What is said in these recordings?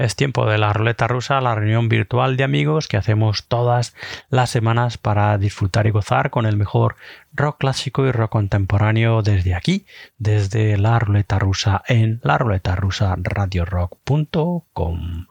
Es tiempo de la ruleta rusa, la reunión virtual de amigos que hacemos todas las semanas para disfrutar y gozar con el mejor rock clásico y rock contemporáneo desde aquí, desde la ruleta rusa en la ruleta rusa radiorock.com.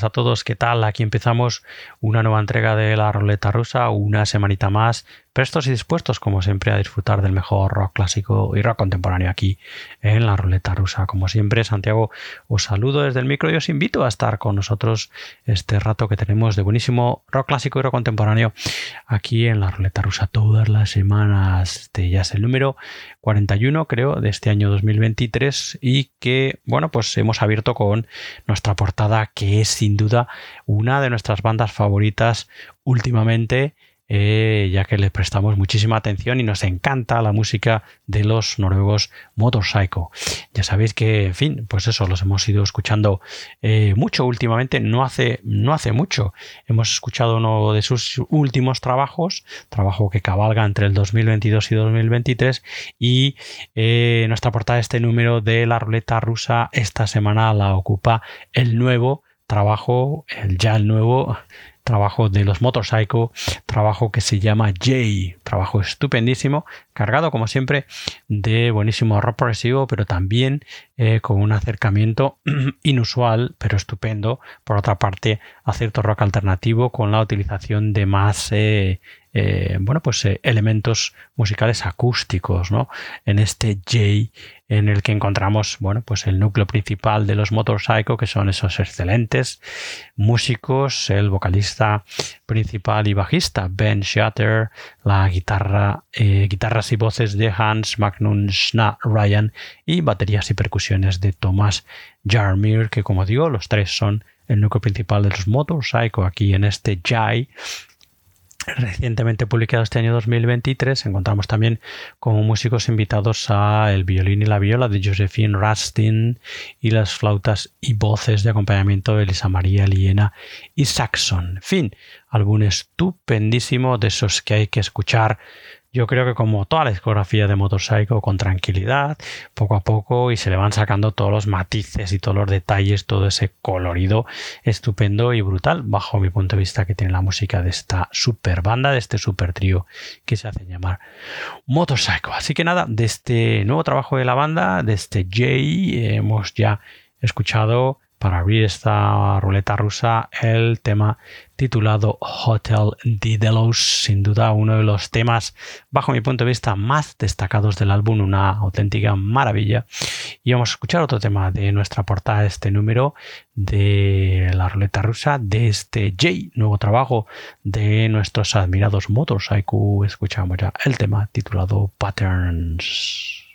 buenas a todos. ¿Qué tal? Aquí empezamos una nueva entrega de la ruleta rusa, una semanita más prestos y dispuestos, como siempre, a disfrutar del mejor rock clásico y rock contemporáneo aquí en la ruleta rusa. Como siempre, Santiago, os saludo desde el micro y os invito a estar con nosotros este rato que tenemos de buenísimo rock clásico y rock contemporáneo aquí en la ruleta rusa todas las semanas. Este ya es el número 41, creo, de este año 2023 y que, bueno, pues hemos abierto con nuestra portada que es sin duda una de nuestras bandas favoritas últimamente eh, ya que les prestamos muchísima atención y nos encanta la música de los noruegos Motorcycle. Ya sabéis que, en fin, pues eso, los hemos ido escuchando eh, mucho últimamente, no hace, no hace mucho. Hemos escuchado uno de sus últimos trabajos, trabajo que cabalga entre el 2022 y 2023, y eh, nuestra portada este número de la ruleta rusa esta semana la ocupa el nuevo trabajo, el ya el nuevo trabajo de los Motorcycle, trabajo que se llama Jay, trabajo estupendísimo, cargado como siempre de buenísimo rock progresivo, pero también eh, con un acercamiento inusual, pero estupendo, por otra parte, a cierto rock alternativo con la utilización de más eh, eh, bueno, pues elementos musicales acústicos, ¿no? En este Jay en el que encontramos bueno, pues el núcleo principal de los Motorcycle, que son esos excelentes músicos, el vocalista principal y bajista Ben Shatter, la guitarra, eh, guitarras y voces de Hans Magnus Schna Ryan y baterías y percusiones de Thomas Jarmir, que como digo, los tres son el núcleo principal de los Motorcycle aquí en este Jai recientemente publicado este año 2023 encontramos también como músicos invitados a el violín y la viola de Josephine Rastin y las flautas y voces de acompañamiento de Elisa María Liena y Saxon. Fin, álbum estupendísimo de esos que hay que escuchar yo creo que como toda la discografía de Motorcycle, con tranquilidad, poco a poco, y se le van sacando todos los matices y todos los detalles, todo ese colorido estupendo y brutal, bajo mi punto de vista, que tiene la música de esta super banda, de este super trío que se hace llamar Motorcycle. Así que nada, de este nuevo trabajo de la banda, de este Jay, hemos ya escuchado para abrir esta ruleta rusa el tema titulado Hotel Didelos, sin duda uno de los temas, bajo mi punto de vista, más destacados del álbum, una auténtica maravilla. Y vamos a escuchar otro tema de nuestra portada, este número de la ruleta rusa, de este J, nuevo trabajo de nuestros admirados Motorcycle. Escuchamos ya el tema titulado Patterns.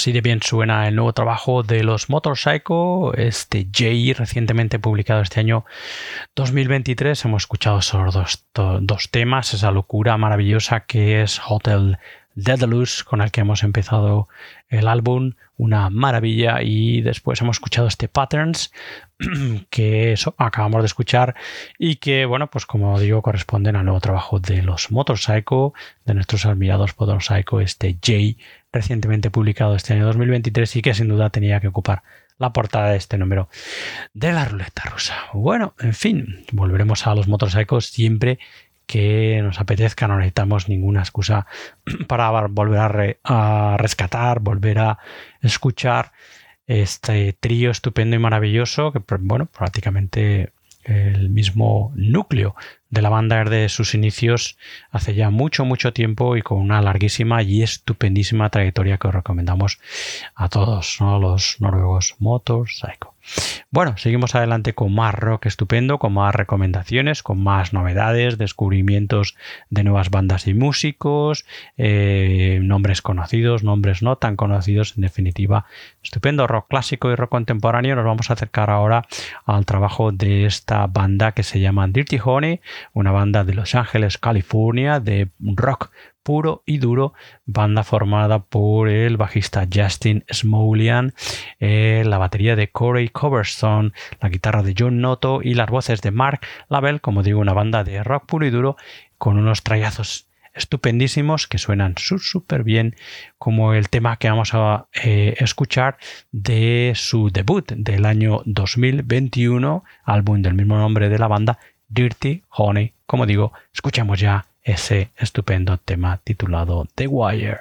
Así de bien suena el nuevo trabajo de los Motorcycle, este J, recientemente publicado este año 2023. Hemos escuchado solo dos, dos temas, esa locura maravillosa que es Hotel Daedalus, con el que hemos empezado el álbum, una maravilla, y después hemos escuchado este Patterns, que eso acabamos de escuchar, y que, bueno, pues como digo, corresponden al nuevo trabajo de los Motorcycle, de nuestros admirados Motorcycle, este J, recientemente publicado este año 2023, y que sin duda tenía que ocupar la portada de este número de la ruleta rusa. Bueno, en fin, volveremos a los motorcycles siempre que nos apetezca, no necesitamos ninguna excusa para volver a, rescatar, volver a escuchar este trío estupendo y maravilloso que, bueno, prácticamente el mismo núcleo de la banda de sus inicios hace ya mucho, mucho tiempo y con una larguísima y estupendísima trayectoria que os recomendamos a todos, los noruegos Motorcycle. Bueno, seguimos adelante con más rock estupendo, con más recomendaciones, con más novedades, descubrimientos de nuevas bandas y músicos, eh, nombres conocidos, nombres no tan conocidos, en definitiva, estupendo rock clásico y rock contemporáneo. Nos vamos a acercar ahora al trabajo de esta banda que se llama Dirty Honey, una banda de Los Ángeles, California, de rock puro y duro, banda formada por el bajista Justin Smolian, eh, la batería de Corey Coverstone, la guitarra de John Noto y las voces de Mark Lavelle, como digo, una banda de rock puro y duro con unos trayazos estupendísimos que suenan súper bien como el tema que vamos a eh, escuchar de su debut del año 2021 álbum del mismo nombre de la banda Dirty Honey. Como digo escuchamos ya ese estupendo tema titulado The Wire.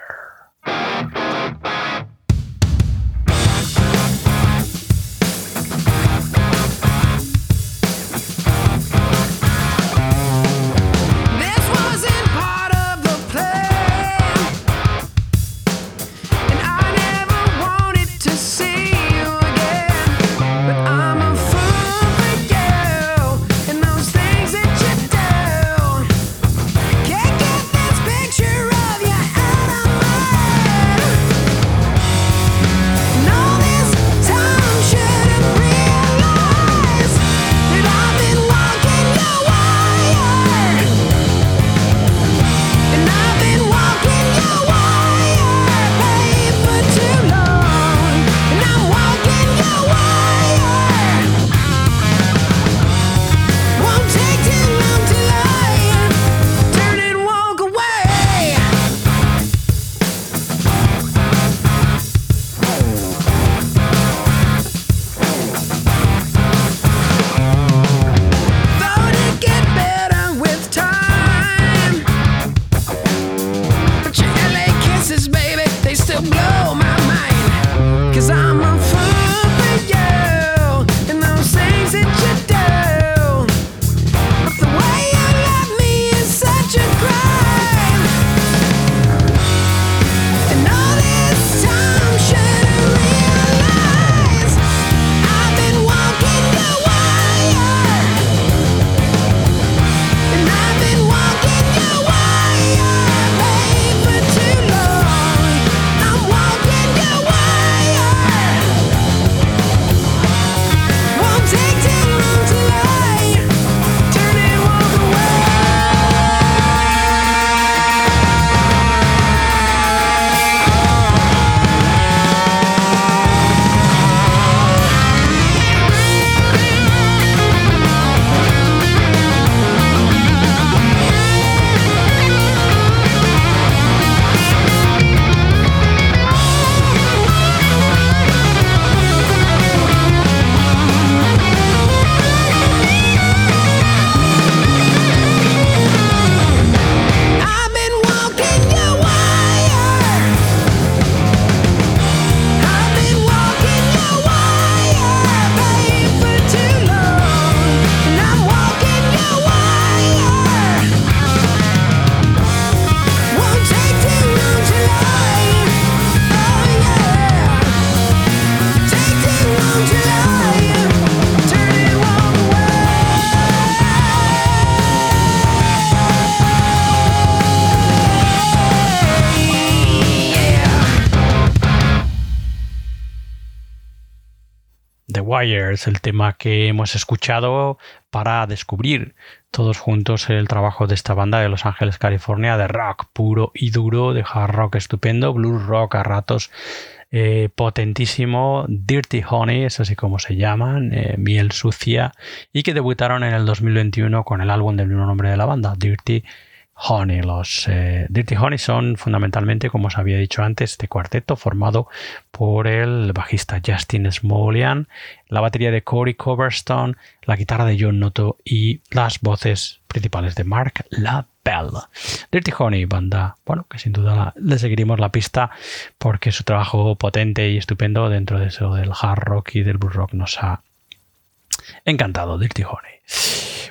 El tema que hemos escuchado para descubrir todos juntos el trabajo de esta banda de Los Ángeles, California, de rock puro y duro, de hard rock estupendo, blues rock a ratos eh, potentísimo, Dirty Honey, es así como se llaman, eh, miel sucia, y que debutaron en el 2021 con el álbum del mismo nombre de la banda, Dirty Honey. Los eh, Dirty Honey son fundamentalmente, como os había dicho antes, este cuarteto formado por el bajista Justin Smolian, la batería de Corey Coverstone, la guitarra de John Noto y las voces principales de Mark LaBelle. Dirty Honey, banda, bueno, que sin duda le seguiremos la pista porque su trabajo potente y estupendo dentro de eso del hard rock y del blues rock nos ha encantado. Dirty Honey.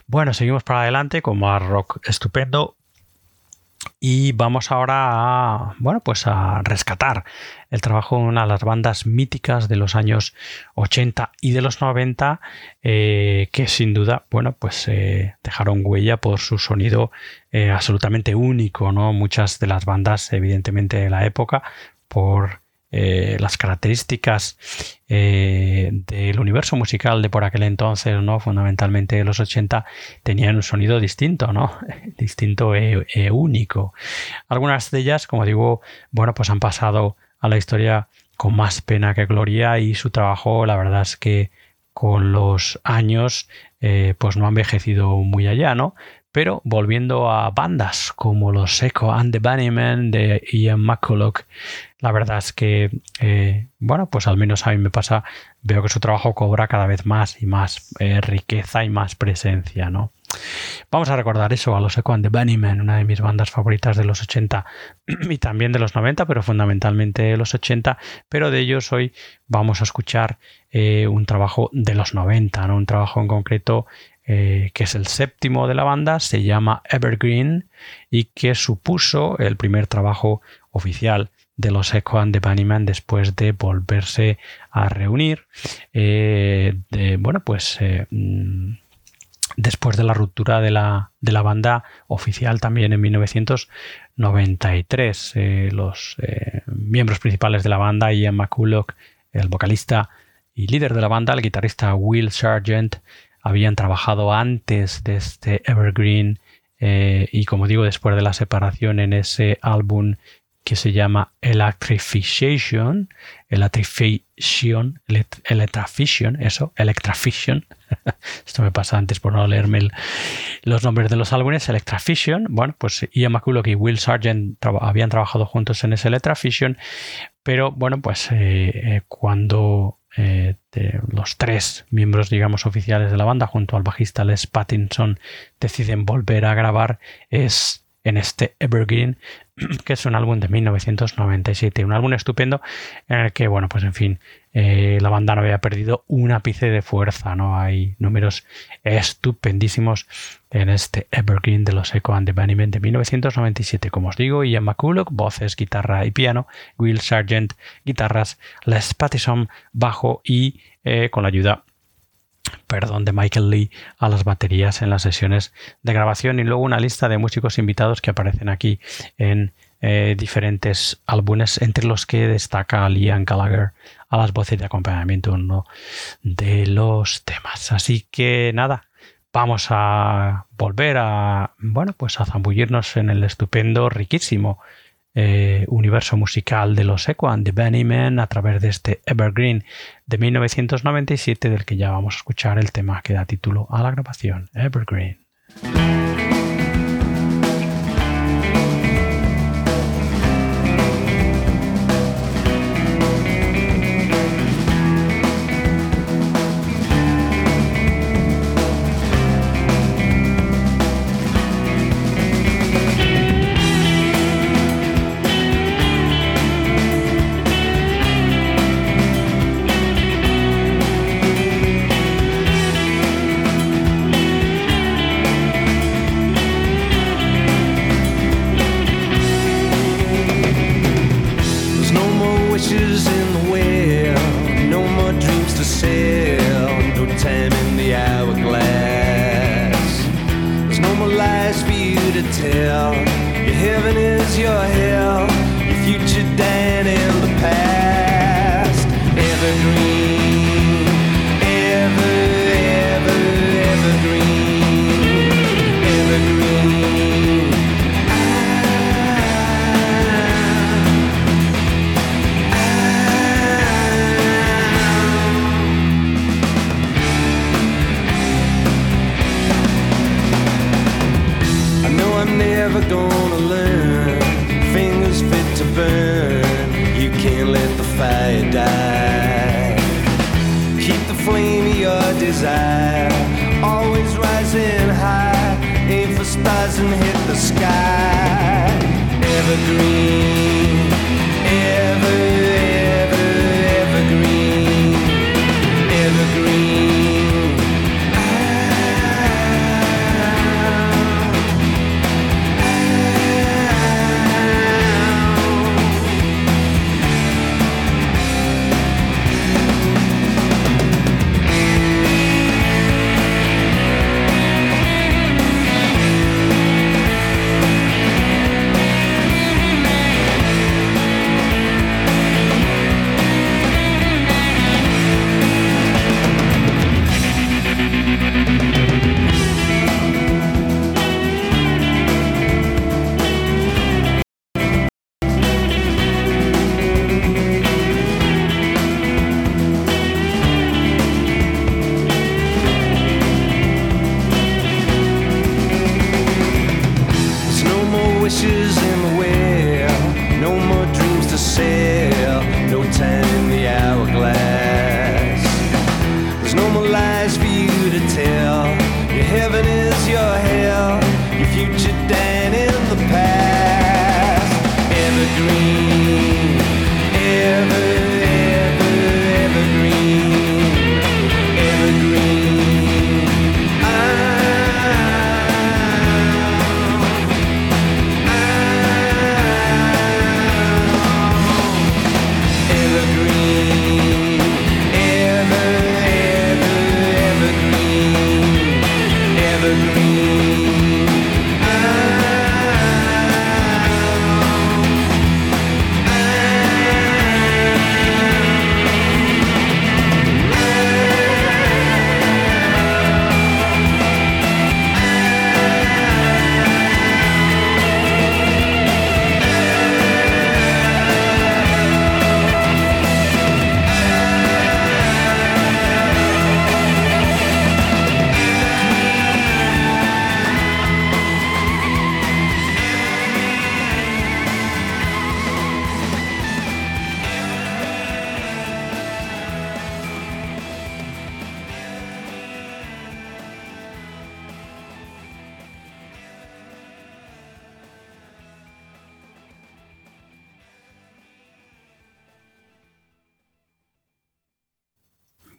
Bueno, seguimos para adelante con más rock estupendo. Y vamos ahora a, bueno, pues a rescatar el trabajo de una de las bandas míticas de los años 80 y de los 90, eh, que sin duda, bueno, pues eh, dejaron huella por su sonido eh, absolutamente único, ¿no? Muchas de las bandas, evidentemente, de la época, por eh, las características eh, del universo musical de por aquel entonces, ¿no? fundamentalmente de los 80, tenían un sonido distinto, ¿no? distinto e, e, único. Algunas de ellas, como digo, bueno, pues han pasado a la historia con más pena que gloria y su trabajo, la verdad es que con los años, eh, pues no ha envejecido muy allá, ¿no? Pero volviendo a bandas como los Echo and the Bunnymen de Ian McCulloch, la verdad es que, eh, bueno, pues al menos a mí me pasa, veo que su trabajo cobra cada vez más y más eh, riqueza y más presencia, ¿no? Vamos a recordar eso a los Echo and the Bunnymen, una de mis bandas favoritas de los 80 y también de los 90, pero fundamentalmente de los 80, pero de ellos hoy vamos a escuchar eh, un trabajo de los 90, ¿no? Un trabajo en concreto eh, que es el séptimo de la banda, se llama Evergreen y que supuso el primer trabajo oficial de los Echo and the Bunnymen después de volverse a reunir. Eh, bueno, pues eh, mm, después de la ruptura de la, de la, banda oficial también en 1993. los miembros principales de la banda, Ian McCulloch, el vocalista y líder de la banda, el guitarrista Will Sargent, habían trabajado antes de este Evergreen eh, y como digo después de la separación en ese álbum que se llama Electrification, Electrification, Electrification, eso, Electrification. Esto me pasa antes por no leerme los nombres de los álbumes. Electrification, bueno, pues Ian McCulloch y Will Sargent habían trabajado juntos en ese Electrification, pero bueno, pues eh, eh, cuando eh, de los tres miembros, digamos, oficiales de la banda, junto al bajista Les Pattinson, deciden volver a grabar. Es en este Evergreen, que es un álbum de 1997, un álbum estupendo en el que, bueno, pues en fin, eh, la banda no había perdido un ápice de fuerza, ¿no? Hay números estupendísimos en este Evergreen de los Echo and the Bunnymen de 1997, como os digo, Ian McCulloch, voces, guitarra y piano, Will Sargent, guitarras, Les Pattison, bajo y eh, con la ayuda perdón, de Michael Lee a las baterías en las sesiones de grabación y luego una lista de músicos invitados que aparecen aquí en eh, diferentes álbumes, entre los que destaca Liam Gallagher a las voces de acompañamiento uno de los temas. Así que nada, vamos a volver a, bueno, pues a zambullirnos en el estupendo, riquísimo eh, universo musical de los Equan de Benny Man a través de este Evergreen de 1997 del que ya vamos a escuchar el tema que da título a la grabación, Evergreen.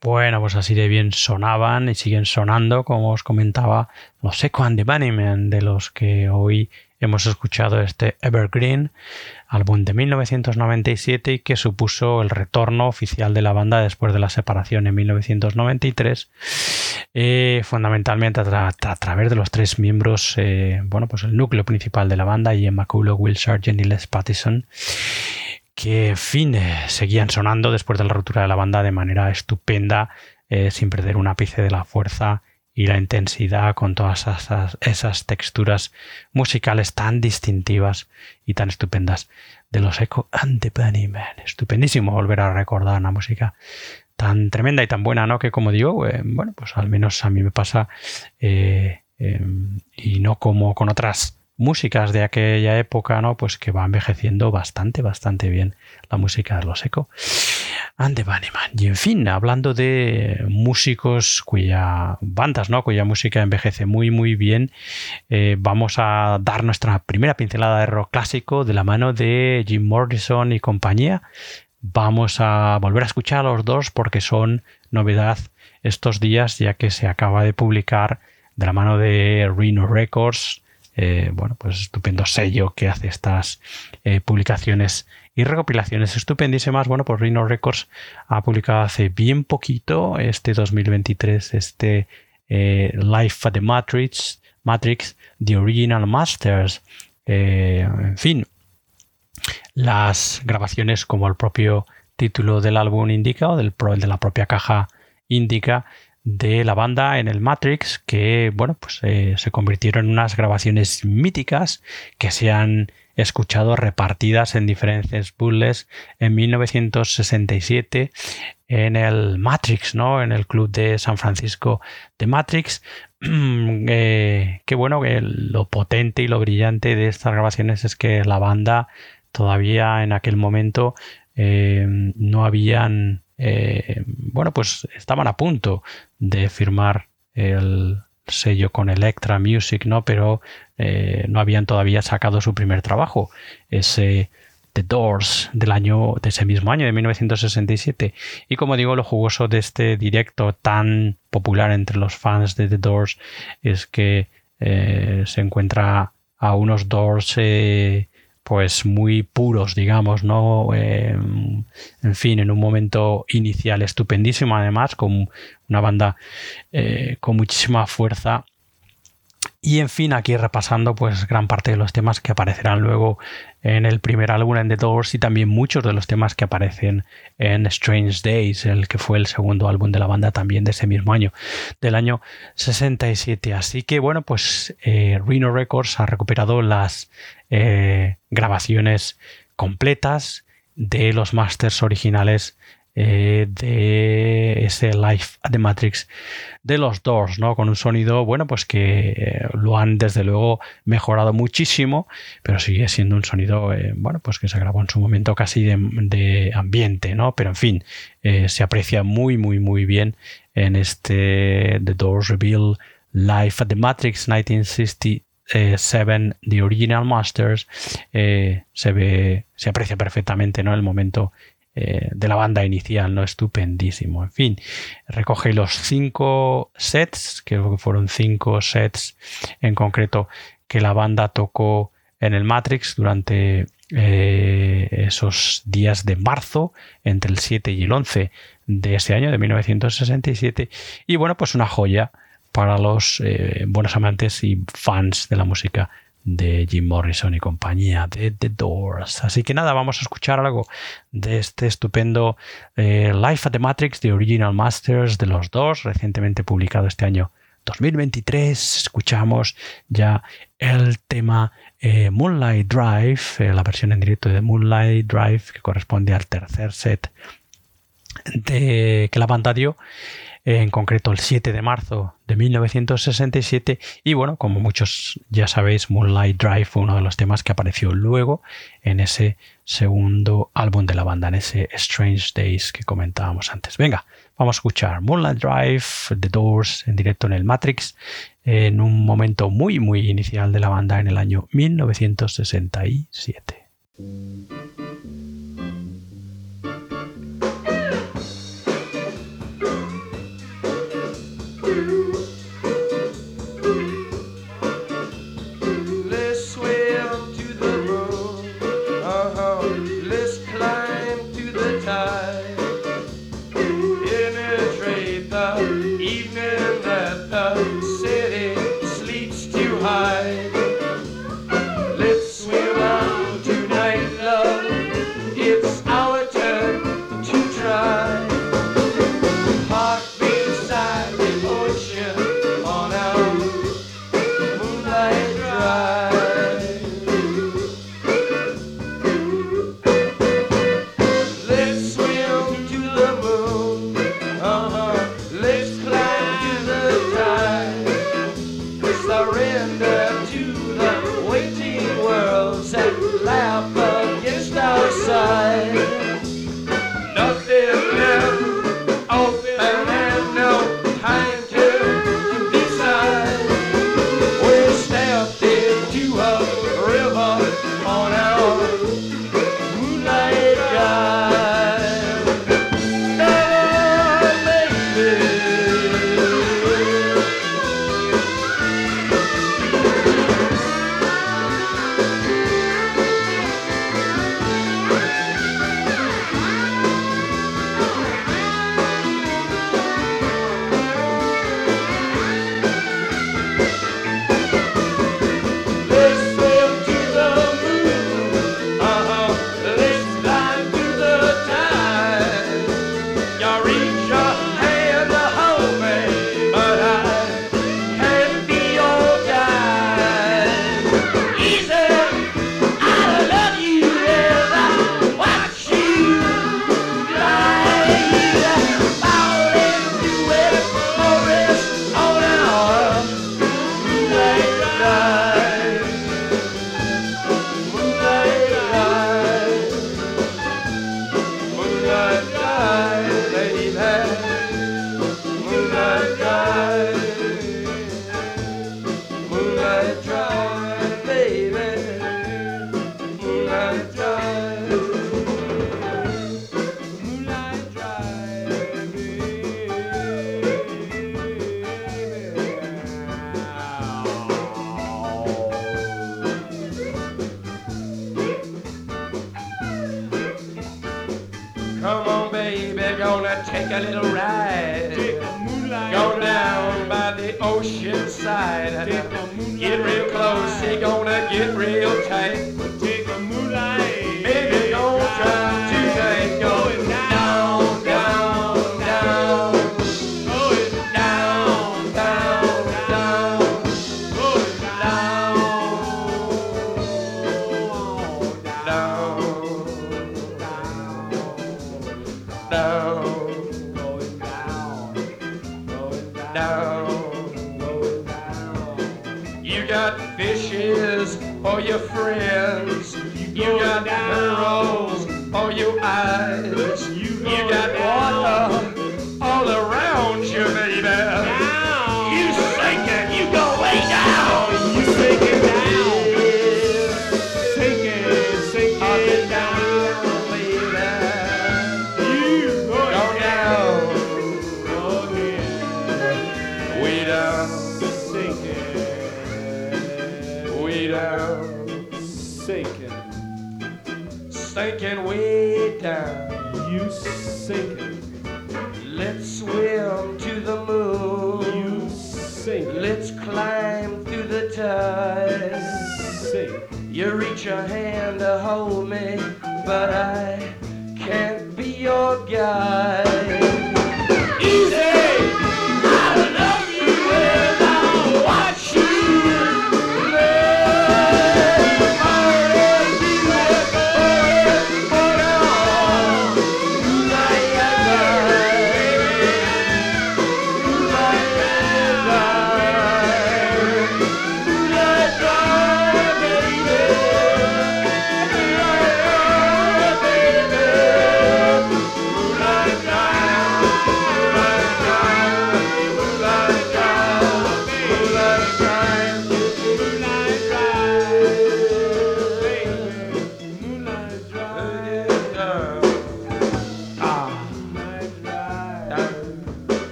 Bueno, pues así de bien sonaban y siguen sonando, como os comentaba, los Echo and the Bunnymen, de los que hoy hemos escuchado este Evergreen, álbum de 1997 y que supuso el retorno oficial de la banda después de la separación en 1993, eh, fundamentalmente a, tra a, través de los tres miembros, eh, bueno, pues el núcleo principal de la banda, Ian McCullough, Will Sargent y Les Pattison que en fin eh, seguían sonando después de la ruptura de la banda de manera estupenda, eh, sin perder un ápice de la fuerza y la intensidad con todas esas, texturas musicales tan distintivas y tan estupendas de los Echo and the Bunnymen. Estupendísimo volver a recordar una música tan tremenda y tan buena, ¿no? Que como digo, eh, bueno, pues al menos a mí me pasa y no como con otras músicas de aquella época, ¿no? Pues que va envejeciendo bastante, bastante bien la música de los Eco and the Bunnyman. Y en fin, hablando de músicos cuya bandas, ¿no? Cuya música envejece muy, muy bien, eh, vamos a dar nuestra primera pincelada de rock clásico de la mano de Jim Morrison y compañía. Vamos a volver a escuchar a los dos porque son novedad estos días, ya que se acaba de publicar de la mano de Rhino Records eh, bueno, pues estupendo sello que hace estas eh, publicaciones y recopilaciones estupendísimas. Bueno, pues Rhino Records ha publicado hace bien poquito, este 2023, este eh, Life at the Matrix, Matrix, The Original Masters. en fin, las grabaciones, como el propio título del álbum indica, o del, de la propia caja indica, de la banda en el Matrix que bueno pues eh, se convirtieron en unas grabaciones míticas que se han escuchado repartidas en diferentes puzzles en 1967 en el Matrix, ¿no? En el club de San Francisco de Matrix. eh, qué bueno que lo potente y lo brillante de estas grabaciones es que la banda todavía en aquel momento eh, no habían, eh, bueno, pues estaban a punto de firmar el sello con Electra Music, ¿no? Pero eh, no habían todavía sacado su primer trabajo, ese The Doors del año, de ese mismo año, de 1967. Y como digo, lo jugoso de este directo tan popular entre los fans de The Doors es que se encuentra a unos Doors pues muy puros, digamos, ¿no? Em, en fin, en un momento inicial estupendísimo, además, con una banda eh, con muchísima fuerza y en fin, aquí repasando pues gran parte de los temas que aparecerán luego en el primer álbum en The Doors y también muchos de los temas que aparecen en Strange Days, el que fue el segundo álbum de la banda también de ese mismo año, del año 67. Así que bueno, pues eh, Records ha recuperado las eh, grabaciones completas de los masters originales eh, de ese Live the Matrix de los Doors, ¿no? Con un sonido, bueno, pues que eh, lo han desde luego mejorado muchísimo, pero sigue siendo un sonido, eh, bueno, pues que se grabó en su momento casi de, ambiente, ¿no? Pero en fin, se aprecia muy, muy, muy bien en este The Doors Reveal Live at the Matrix 1967 The Original Masters se ve se aprecia perfectamente no el momento eh, de la banda inicial, ¿no? Estupendísimo. En fin, recoge los cinco sets, que fueron cinco sets en concreto que la banda tocó en el Matrix durante eh, esos días de marzo, entre el 7 y el 11 de ese año, de 1967. Y bueno, pues una joya para los eh, buenos amantes y fans de la música de Jim Morrison y compañía de The Doors. Así que nada, vamos a escuchar algo de este estupendo eh, Life at the Matrix The Original Masters de los dos, recientemente publicado este año 2023. Escuchamos ya el tema eh, Moonlight Drive, eh, la versión en directo de Moonlight Drive, que corresponde al tercer set de, que la banda dio en concreto el 7 de marzo de 1967 y bueno, como muchos ya sabéis, Moonlight Drive fue uno de los temas que apareció luego en ese segundo álbum de la banda, en ese Strange Days que comentábamos antes. Venga, vamos a escuchar Moonlight Drive, The Doors en directo en el Matrix, en un momento muy muy inicial de la banda en el año 1967.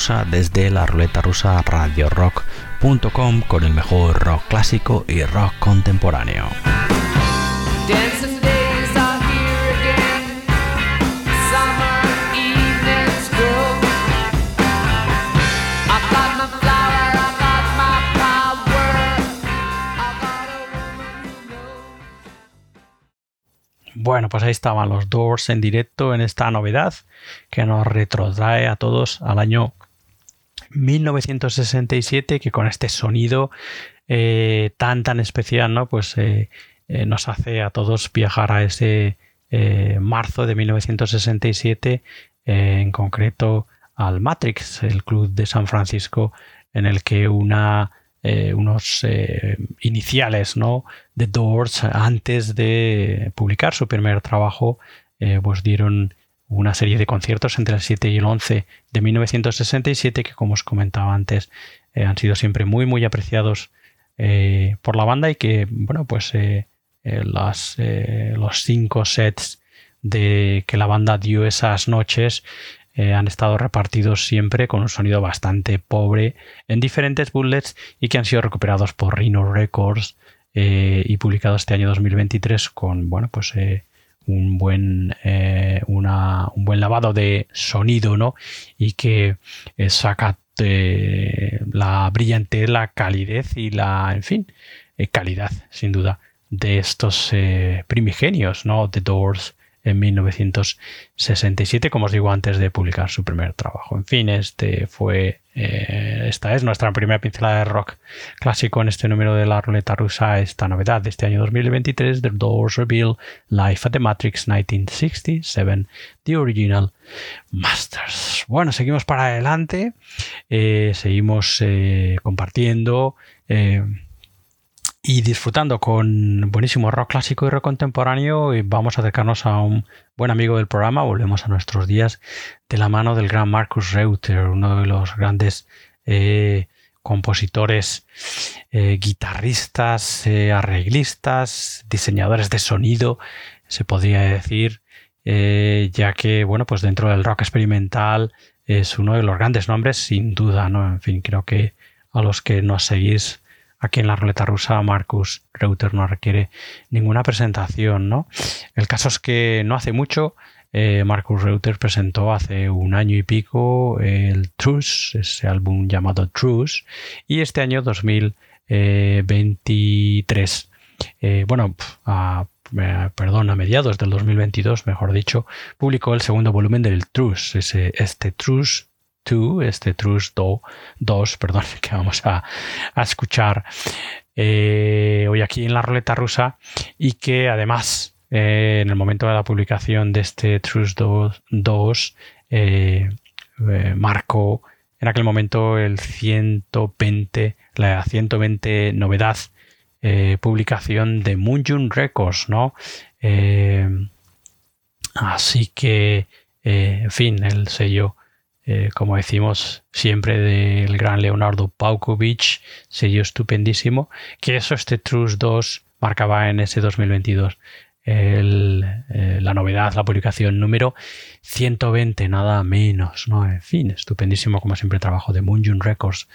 Rusa desde la ruleta rusa radiorock.com con el mejor rock clásico y rock contemporáneo. Bueno, pues ahí estaban los Doors en directo en esta novedad que nos retrotrae a todos al año 1967, que con este sonido eh, tan tan especial, ¿no? Pues eh, eh, nos hace a todos viajar a ese marzo de 1967, eh, en concreto al Matrix, el club de San Francisco, en el que una unos iniciales ¿no? de Doors antes de publicar su primer trabajo pues dieron una serie de conciertos entre el 7 y el 11 de 1967 que como os comentaba antes eh, han sido siempre muy muy apreciados eh, por la banda y que bueno pues eh, eh, las, los cinco sets de que la banda dio esas noches han estado repartidos siempre con un sonido bastante pobre en diferentes bullets y que han sido recuperados por Rhino Records y publicados este año 2023 con bueno pues un buen eh, un buen lavado de sonido no y que eh, saca la brillantez la calidez y la en fin eh, calidad sin duda de estos primigenios no The Doors en 1967, como os digo, antes de publicar su primer trabajo. En fin, este fue, eh, esta es nuestra primera pincelada de rock clásico en este número de la ruleta rusa, esta novedad de este año 2023, The Doors Reveal Life at the Matrix 1967, The Original Masters. Bueno, seguimos para adelante, eh, seguimos eh, compartiendo. Y disfrutando con buenísimo rock clásico y rock contemporáneo, vamos a acercarnos a un buen amigo del programa. Volvemos a nuestros días de la mano del gran Marcus Reuter, uno de los grandes eh, compositores, eh, guitarristas, eh, arreglistas, diseñadores de sonido, se podría decir, ya que, bueno, pues dentro del rock experimental es uno de los grandes nombres, sin duda, ¿no? En fin, creo que a los que nos seguís aquí en la ruleta rusa, Marcus Reuter no requiere ninguna presentación, ¿no? El caso es que no hace mucho eh, Marcus Reuter presentó hace un año y pico el Truce, ese álbum llamado Truce, y este año 2023, eh, bueno, eh, perdón, a mediados del 2022, mejor dicho, publicó el segundo volumen del Truce, ese, este Truce 2, este Truce 2, perdón, que vamos a, a escuchar eh, hoy aquí en la ruleta rusa y que además eh, en el momento de la publicación de este Truce 2, 2 eh, marcó en aquel momento el 120, la 120 novedad eh, publicación de Moonjun Records, ¿no? Así que, en fin, el sello, eh, como decimos siempre, del gran Leonardo Paukovic, sello estupendísimo, que eso este Truce 2 marcaba en ese 2022 el, eh, la novedad, la publicación número 120, nada menos, ¿no? En fin, estupendísimo como siempre trabajo de Moonjun Records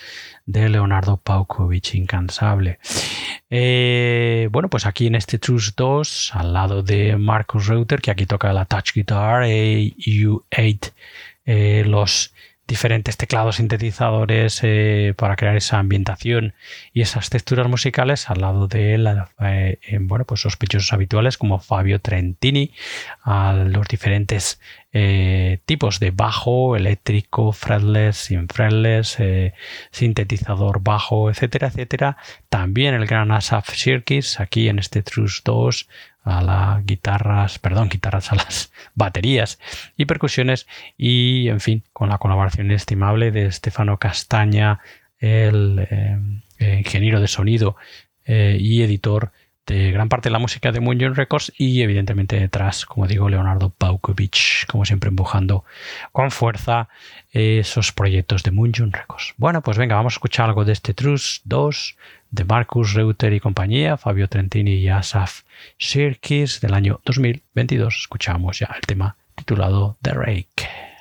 de Leonardo Paukovic, incansable. Eh, bueno, pues aquí en este Truce 2, al lado de Marcus Reuter, que aquí toca la Touch Guitar AU8, eh, los diferentes teclados sintetizadores eh, para crear esa ambientación y esas texturas musicales al lado de él, eh, eh, pues sospechosos habituales como Fabio Trentini, a los diferentes tipos de bajo, eléctrico, fretless, sin fretless, sintetizador bajo, etcétera, etcétera. También el gran Asaf Shirkis aquí en este Truce 2 a las guitarras, perdón, guitarras a las baterías y percusiones y, en fin, con la colaboración estimable de Stefano Castaña, el eh, eh, ingeniero de sonido eh, y editor de gran parte de la música de Moonjun Records y evidentemente detrás, como digo, Leonardo Paukovic, como siempre empujando con fuerza esos proyectos de Moonjun Records. Bueno, pues venga, vamos a escuchar algo de este Truce 2 de Marcus Reuter y compañía, Fabio Trentini y Asaf Shirkis del año 2022. Escuchamos ya el tema titulado The Rake.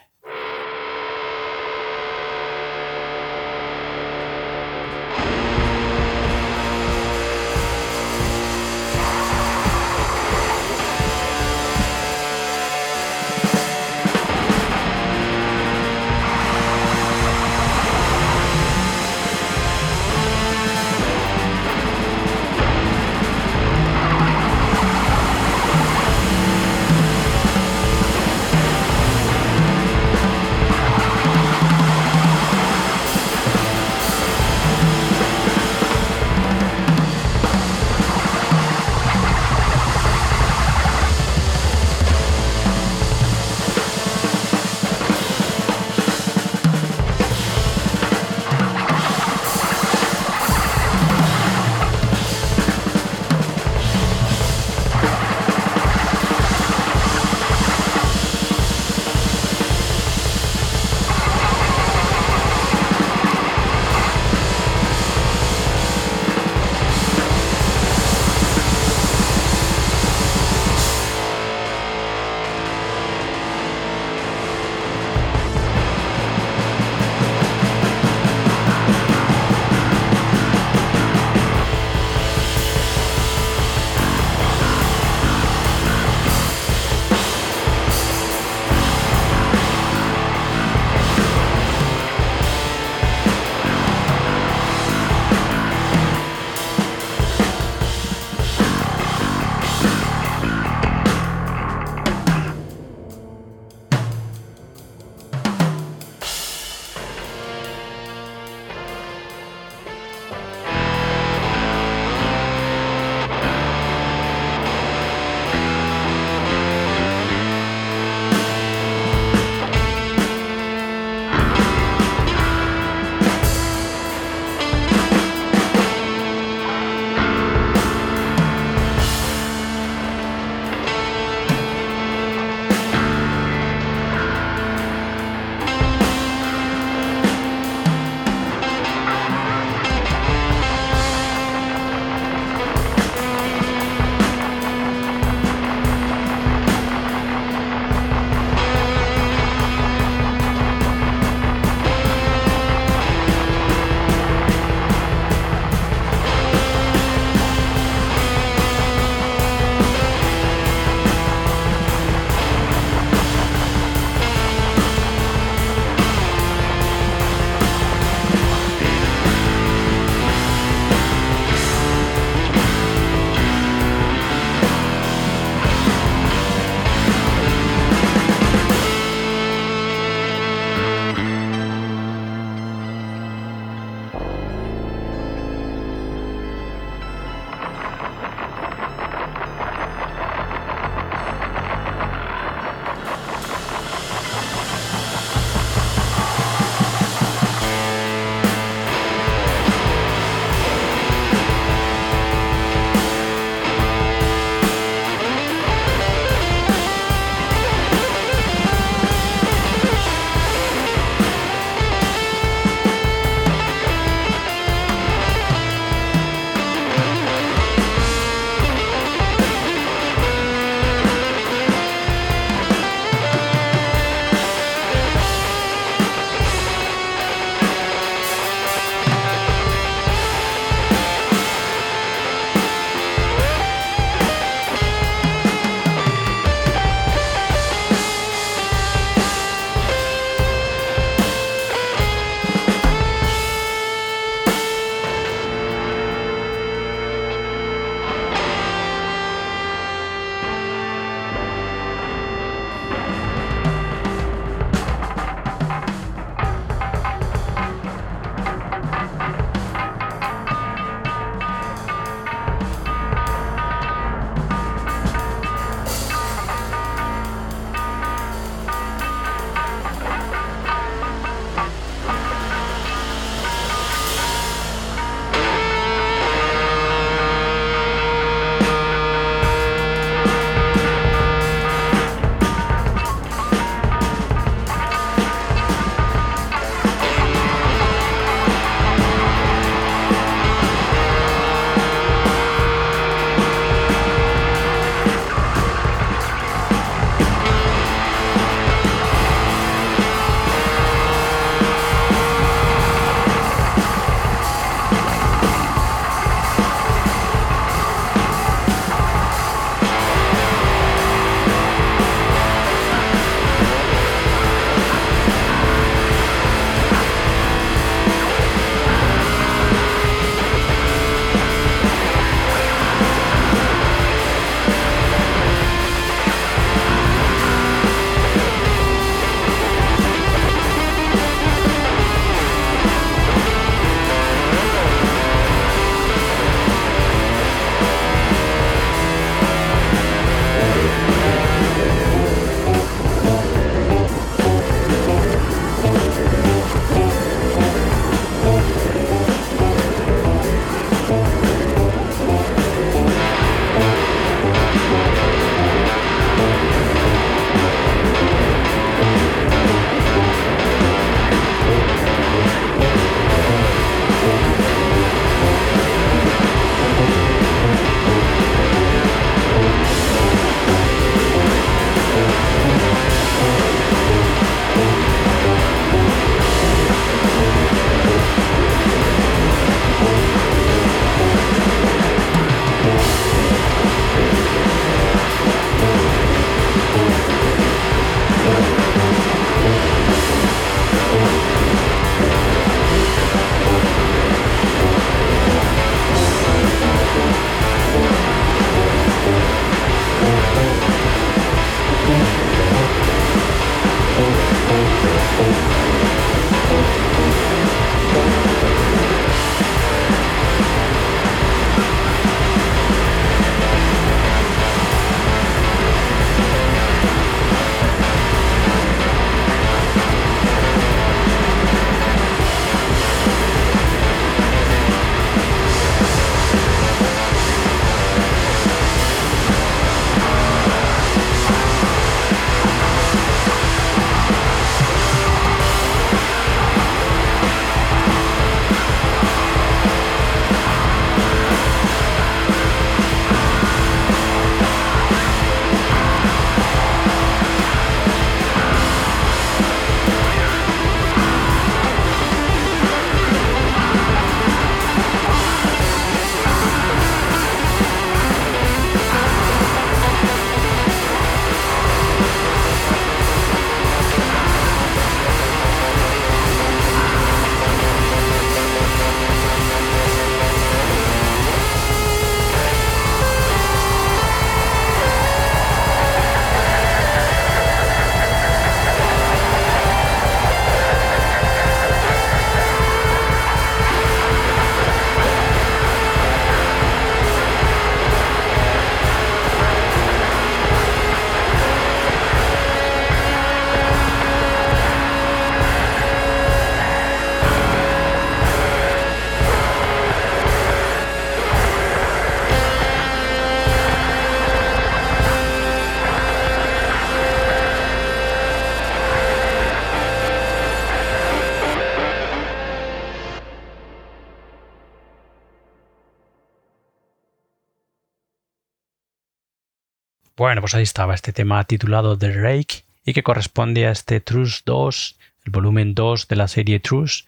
Bueno, pues ahí estaba este tema titulado The Rake y que corresponde a este Truce 2, el volumen 2 de la serie Truce.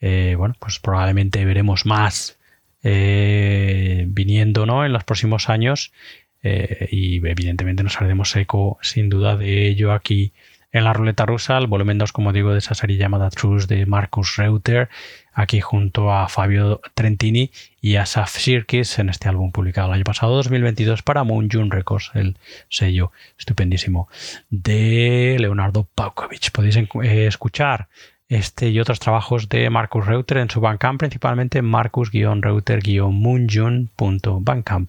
Eh, bueno, pues probablemente veremos más eh, viniendo ¿no? en los próximos años eh, y evidentemente nos haremos eco sin duda de ello aquí en la ruleta rusa, el volumen 2, como digo, de esa serie llamada Truce de Marcus Reuter, aquí junto a Fabio Trentini y a Saf Sirkis en este álbum publicado el año pasado, 2022, para Moon Records, el sello estupendísimo de Leonardo Paukovich. Podéis eh, escuchar este y otros trabajos de Marcus Reuter en su Bandcamp, principalmente marcus-reuter-moonjune.bandcamp.com.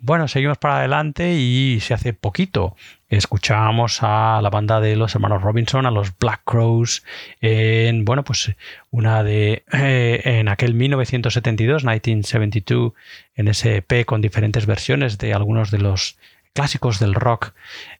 Bueno, seguimos para adelante y se hace poquito escuchábamos a la banda de los hermanos Robinson, a los Black Crows, en, bueno, pues una de, eh, en aquel 1972, 1972, en ese con diferentes versiones de algunos de los clásicos del rock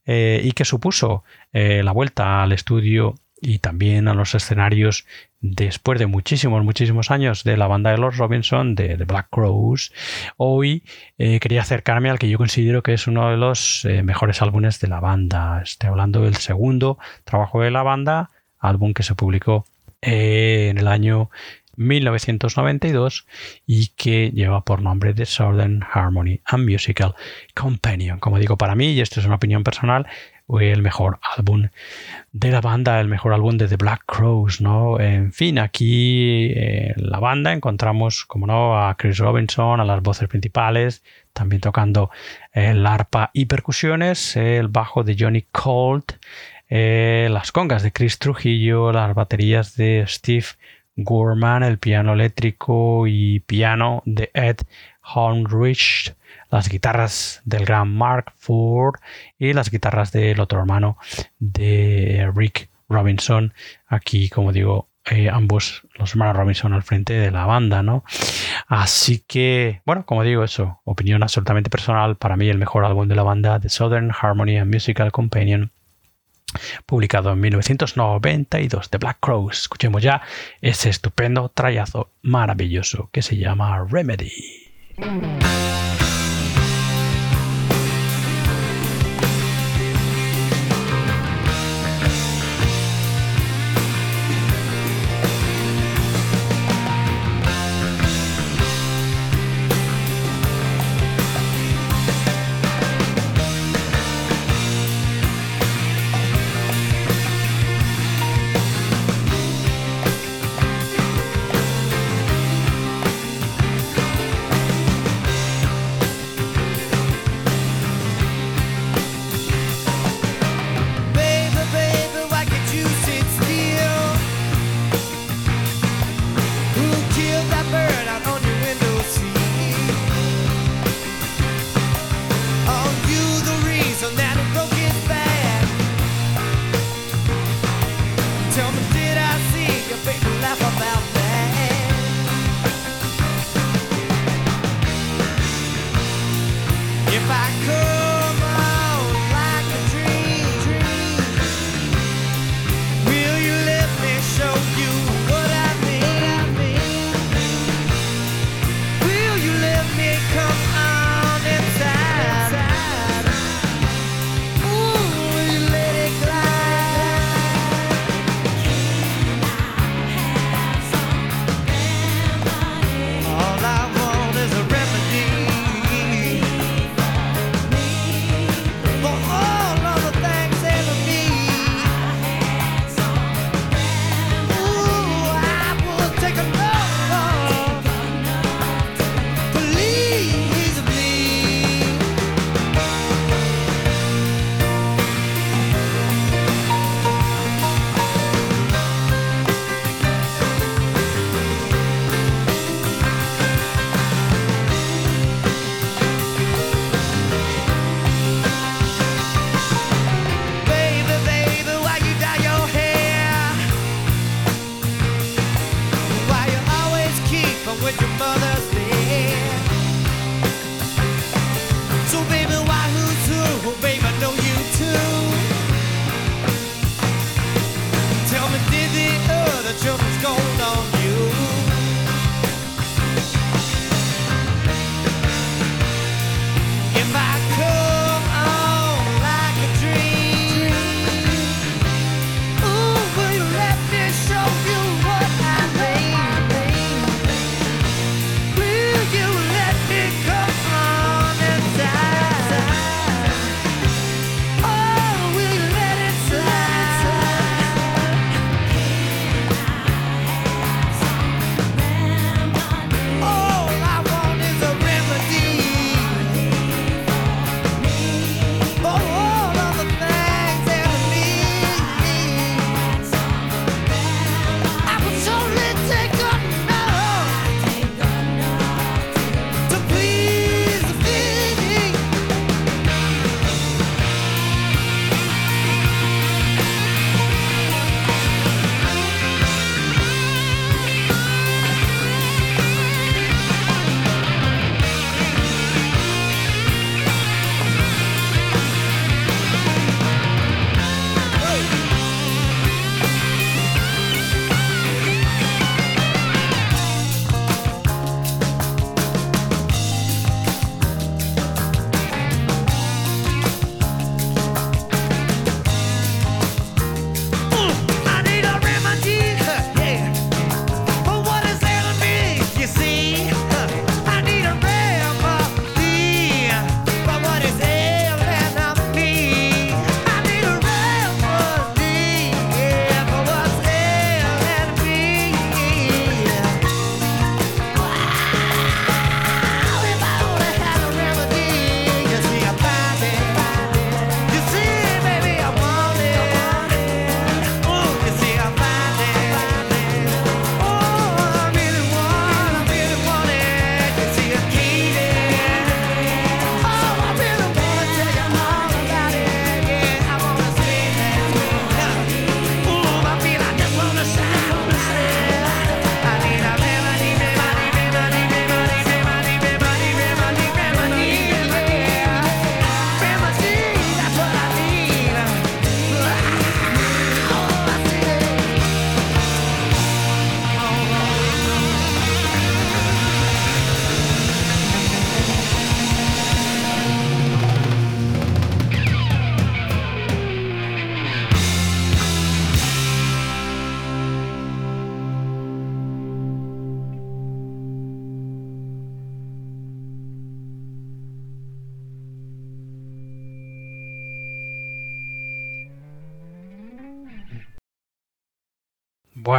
eh, y que supuso eh, la vuelta al estudio y también a los escenarios después de muchísimos, muchísimos años de la banda de los Robinson, de, The Black Crows, hoy eh, quería acercarme al que yo considero que es uno de los eh, mejores álbumes de la banda. Estoy hablando del segundo trabajo de la banda, álbum que se publicó eh, en el año 1992 y que lleva por nombre The Southern Harmony and Musical Companion. Como digo, para mí, y esto es una opinión personal, fue el mejor álbum de la banda, el mejor álbum de The Black Crows, ¿no? En fin, aquí en la banda encontramos, como no, a Chris Robinson, a las voces principales, también tocando el arpa y percusiones, el bajo de Johnny Colt, eh, las congas de Chris Trujillo, las baterías de Steve Gorman, el piano eléctrico y piano de Ed Honrich, las guitarras del gran Mark Ford y las guitarras del otro hermano de Rick Robinson. Aquí, como digo, eh, ambos los hermanos Robinson al frente de la banda, ¿no? Así que, bueno, como digo, eso, opinión absolutamente personal, para mí el mejor álbum de la banda, The Southern Harmony and Musical Companion, publicado en 1992 de Black Crows. Escuchemos ya ese estupendo trayazo maravilloso que se llama. Remedy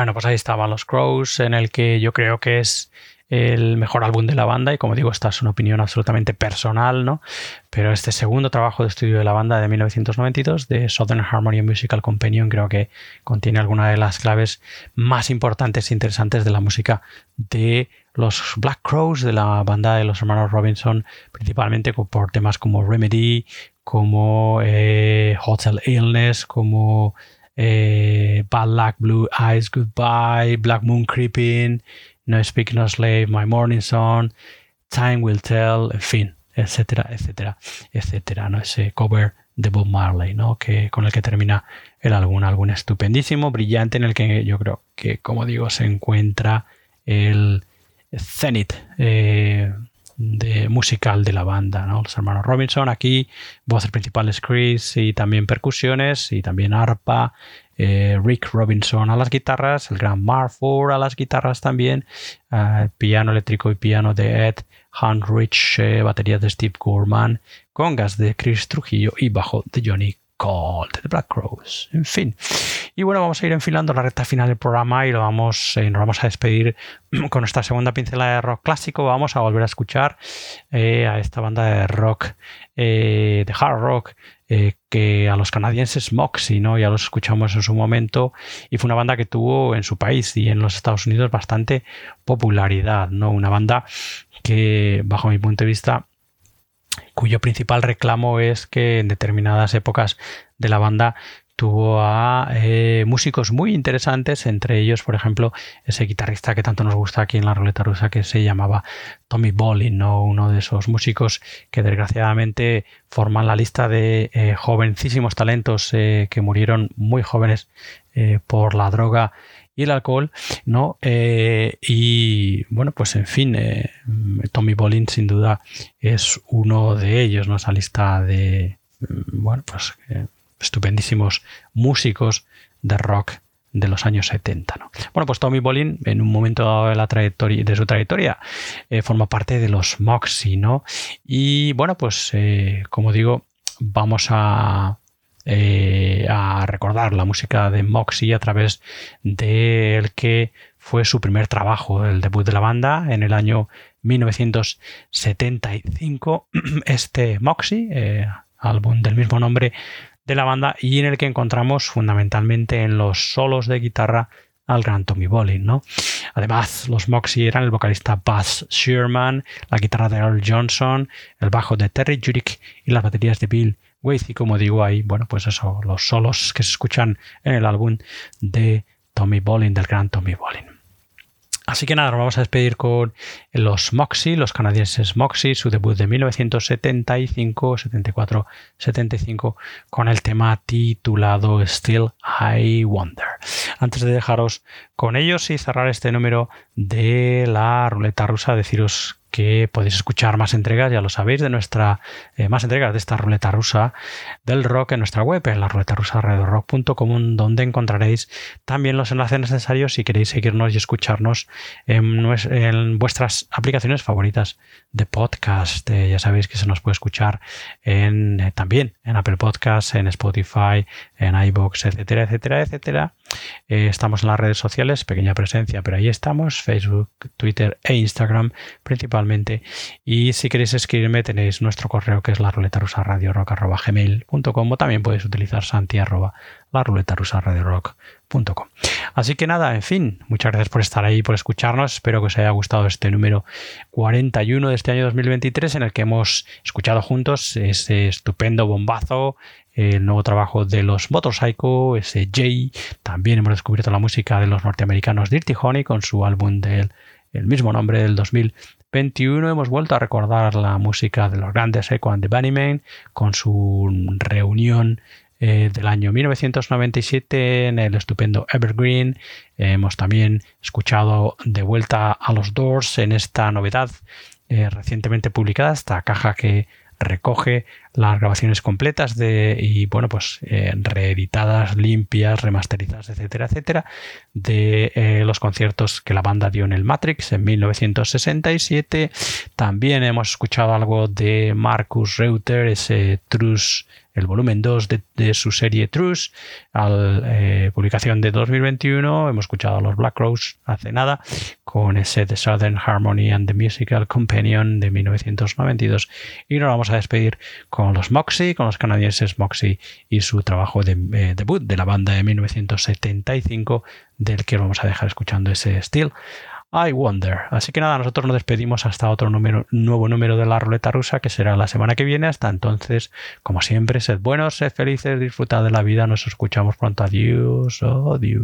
Bueno, pues ahí estaban los Crows, en el que yo creo que es el mejor álbum de la banda y como digo, esta es una opinión absolutamente personal, ¿no? Pero este segundo trabajo de estudio de la banda de 1992, de Southern Harmony Musical Companion, creo que contiene alguna de las claves más importantes e interesantes de la música de los Black Crows, de la banda de los hermanos Robinson, principalmente por temas como Remedy, como eh, Hotel Illness, como eh, Bad Luck, Blue Eyes Goodbye, Black Moon Creeping, No Speak No Slave, My Morning Song, Time Will Tell, en fin, etcétera, etcétera, etcétera, ¿no? Ese cover de Bob Marley, ¿no? Que, con el que termina el álbum, álbum estupendísimo, brillante, en el que yo creo que, como digo, se encuentra el cenit eh, de musical de la banda, ¿no? Los hermanos Robinson aquí, voces principales Chris y también percusiones y también arpa, eh, Rick Robinson a las guitarras, el gran Marford a las guitarras también, eh, piano eléctrico y piano de Ed Hanrich, eh, batería de Steve Gorman, congas de Chris Trujillo y bajo de Johnny Colt, de Black Crows, en fin. Y bueno, vamos a ir enfilando la recta final del programa y lo vamos, eh, nos vamos a despedir con nuestra segunda pincelada de rock clásico. Vamos a volver a escuchar eh, a esta banda de rock, eh, de hard rock, que a los canadienses Moxie, ¿no? Ya los escuchamos en su momento y fue una banda que tuvo en su país y en los Estados Unidos bastante popularidad, ¿no? Una banda que, bajo mi punto de vista, cuyo principal reclamo es que en determinadas épocas de la banda tuvo a eh, músicos muy interesantes, entre ellos, por ejemplo, ese guitarrista que tanto nos gusta aquí en la ruleta rusa que se llamaba Tommy Bolin, ¿no? uno de esos músicos que desgraciadamente forman la lista de eh, jovencísimos talentos eh, que murieron muy jóvenes por la droga y el alcohol, ¿no? Eh, y bueno, pues en fin, eh, Tommy Bolin sin duda es uno de ellos, ¿no? Esa lista de, mm, bueno, pues eh, estupendísimos músicos de rock de los años 70. ¿no? Bueno, pues Tommy Bolin, en un momento dado de, la trayectoria, de su trayectoria, forma parte de los Moxie, ¿no? Y bueno, pues como digo, vamos a, eh, a recordar la música de Moxie a través del que fue su primer trabajo, el debut de la banda en el año 1975. Este Moxie, eh, álbum del mismo nombre de la banda y en el que encontramos fundamentalmente en los solos de guitarra al gran Tommy Bolin, ¿no? Además, los Moxie eran el vocalista Buzz Sherman, la guitarra de Earl Johnson, el bajo de Terry Jurek y las baterías de Bill Y como digo ahí, bueno, pues eso, los solos que se escuchan en el álbum de Tommy Bolin, del gran Tommy Bolin. Así que nada, nos vamos a despedir con los Moxie, los canadienses Moxie, su debut de 1975, 74, 75, con el tema titulado Still I Wonder. Antes de dejaros con ellos y cerrar este número de la ruleta rusa, deciros que podéis escuchar más entregas, ya lo sabéis, de nuestra eh, más entregas de esta ruleta rusa del rock en nuestra web, en la ruleta rusa rock.com, donde encontraréis también los enlaces necesarios si queréis seguirnos y escucharnos en, vuestras aplicaciones favoritas de podcast. Eh, ya sabéis que se nos puede escuchar en, eh, también en Apple Podcasts, en Spotify, en iBox, etcétera, etcétera, etcétera. Eh, estamos en las redes sociales, pequeña presencia, pero ahí estamos, Facebook, Twitter e Instagram principalmente. Y si queréis escribirme tenéis nuestro correo que es la ruleta rusa radio o también podéis utilizar santi arroba la ruleta rusa radio. Así que nada, en fin, muchas gracias por estar ahí, por escucharnos. Espero que os haya gustado este número 41 de este año 2023 en el que hemos escuchado juntos ese estupendo bombazo el nuevo trabajo de los Motorcycle, ese Jay. También hemos descubierto la música de los norteamericanos Dirty Honey con su álbum del el mismo nombre del 2021. Hemos vuelto a recordar la música de los grandes Echo and the Bunnymen con su reunión eh, del año 1997 en el estupendo Evergreen. Hemos también escuchado de vuelta a los Doors en esta novedad eh, recientemente publicada, esta caja que recoge las grabaciones completas de y bueno pues eh, reeditadas limpias remasterizadas etcétera etcétera de eh, los conciertos que la banda dio en el Matrix en 1967 también hemos escuchado algo de Marcus Reuter ese Trus el volumen 2 de, su serie Truce, al, eh, publicación de 2021. Hemos escuchado a los Black Rose hace nada con ese The Southern Harmony and the Musical Companion de 1992 y nos vamos a despedir con los Moxie, con los canadienses Moxie y su trabajo de eh, debut de la banda de 1975 del que vamos a dejar escuchando ese Still. I Wonder. Así que nada, nosotros nos despedimos hasta otro número, nuevo número de la ruleta rusa que será la semana que viene. Hasta entonces, como siempre, sed buenos, sed felices, disfrutad de la vida. Nos escuchamos pronto. Adiós, adiós.